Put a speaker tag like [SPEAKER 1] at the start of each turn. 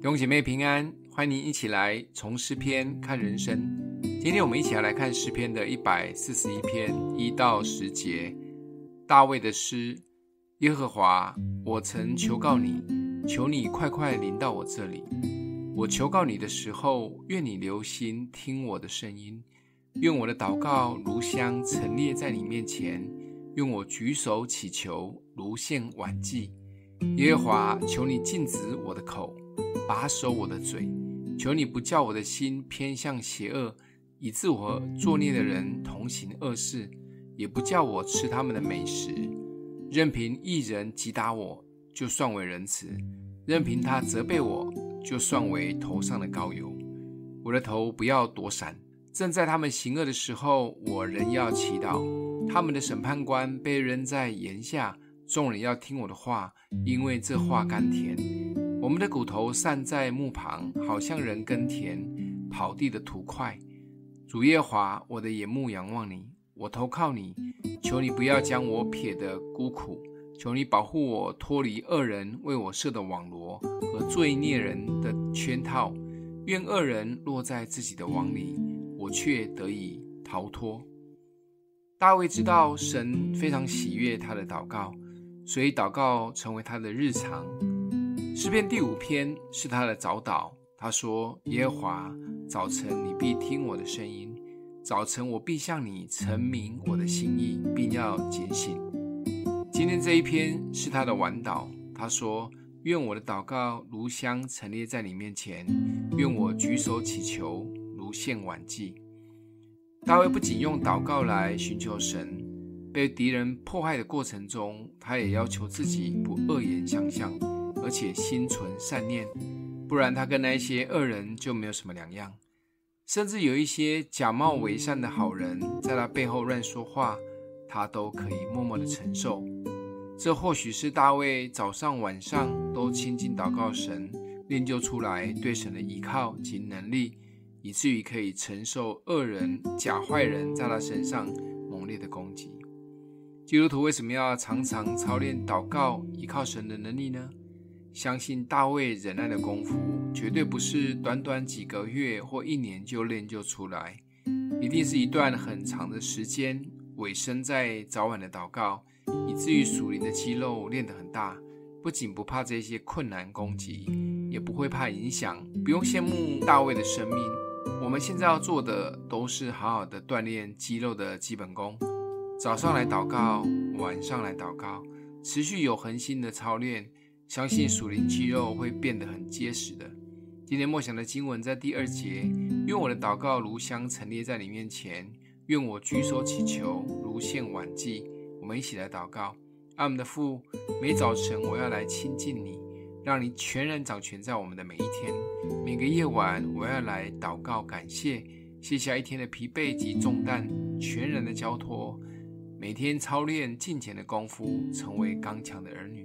[SPEAKER 1] 弟兄姐妹平安，欢迎您一起来从诗篇看人生。今天我们一起来看诗篇的一百四十一篇一到十节，大卫的诗：耶和华，我曾求告你，求你快快临到我这里。我求告你的时候，愿你留心听我的声音，愿我的祷告如香陈列在你面前，愿我举手祈求如献晚祭。耶和华，求你禁止我的口。把守我的嘴，求你不叫我的心偏向邪恶，以致我作孽的人同行恶事，也不叫我吃他们的美食。任凭一人击打我，就算为仁慈；任凭他责备我，就算为头上的膏油。我的头不要躲闪，正在他们行恶的时候，我仍要祈祷。他们的审判官被扔在檐下，众人要听我的话，因为这话甘甜。我们的骨头散在墓旁，好像人耕田跑地的土块。主耶和华，我的眼目仰望你，我投靠你，求你不要将我撇得孤苦，求你保护我脱离恶人为我设的网罗和罪孽人的圈套。愿恶人落在自己的网里，我却得以逃脱。大卫知道神非常喜悦他的祷告，所以祷告成为他的日常。诗篇第五篇是他的早祷。他说：“耶和华，早晨你必听我的声音，早晨我必向你陈明我的心意，并要警醒。”今天这一篇是他的晚祷。他说：“愿我的祷告如香陈列在你面前，愿我举手祈求如献晚祭。”大卫不仅用祷告来寻求神，被敌人迫害的过程中，他也要求自己不恶言相向。而且心存善念，不然他跟那些恶人就没有什么两样。甚至有一些假冒伪善的好人，在他背后乱说话，他都可以默默的承受。这或许是大卫早上晚上都亲近祷告神，练就出来对神的依靠及能力，以至于可以承受恶人、假坏人在他身上猛烈的攻击。基督徒为什么要常常操练祷告，依靠神的能力呢？相信大卫忍耐的功夫，绝对不是短短几个月或一年就练就出来，一定是一段很长的时间，委身在早晚的祷告，以至于属灵的肌肉练得很大，不仅不怕这些困难攻击，也不会怕影响。不用羡慕大卫的生命，我们现在要做的都是好好的锻炼肌肉的基本功，早上来祷告，晚上来祷告，持续有恒心的操练。相信属灵肌肉会变得很结实的。今天默想的经文在第二节，愿我的祷告如香陈列在你面前，愿我举手祈求如献晚祭。我们一起来祷告：阿们的父，每早晨我要来亲近你，让你全然掌权在我们的每一天。每个夜晚我要来祷告感谢，卸下一天的疲惫及重担，全然的交托。每天操练进前的功夫，成为刚强的儿女。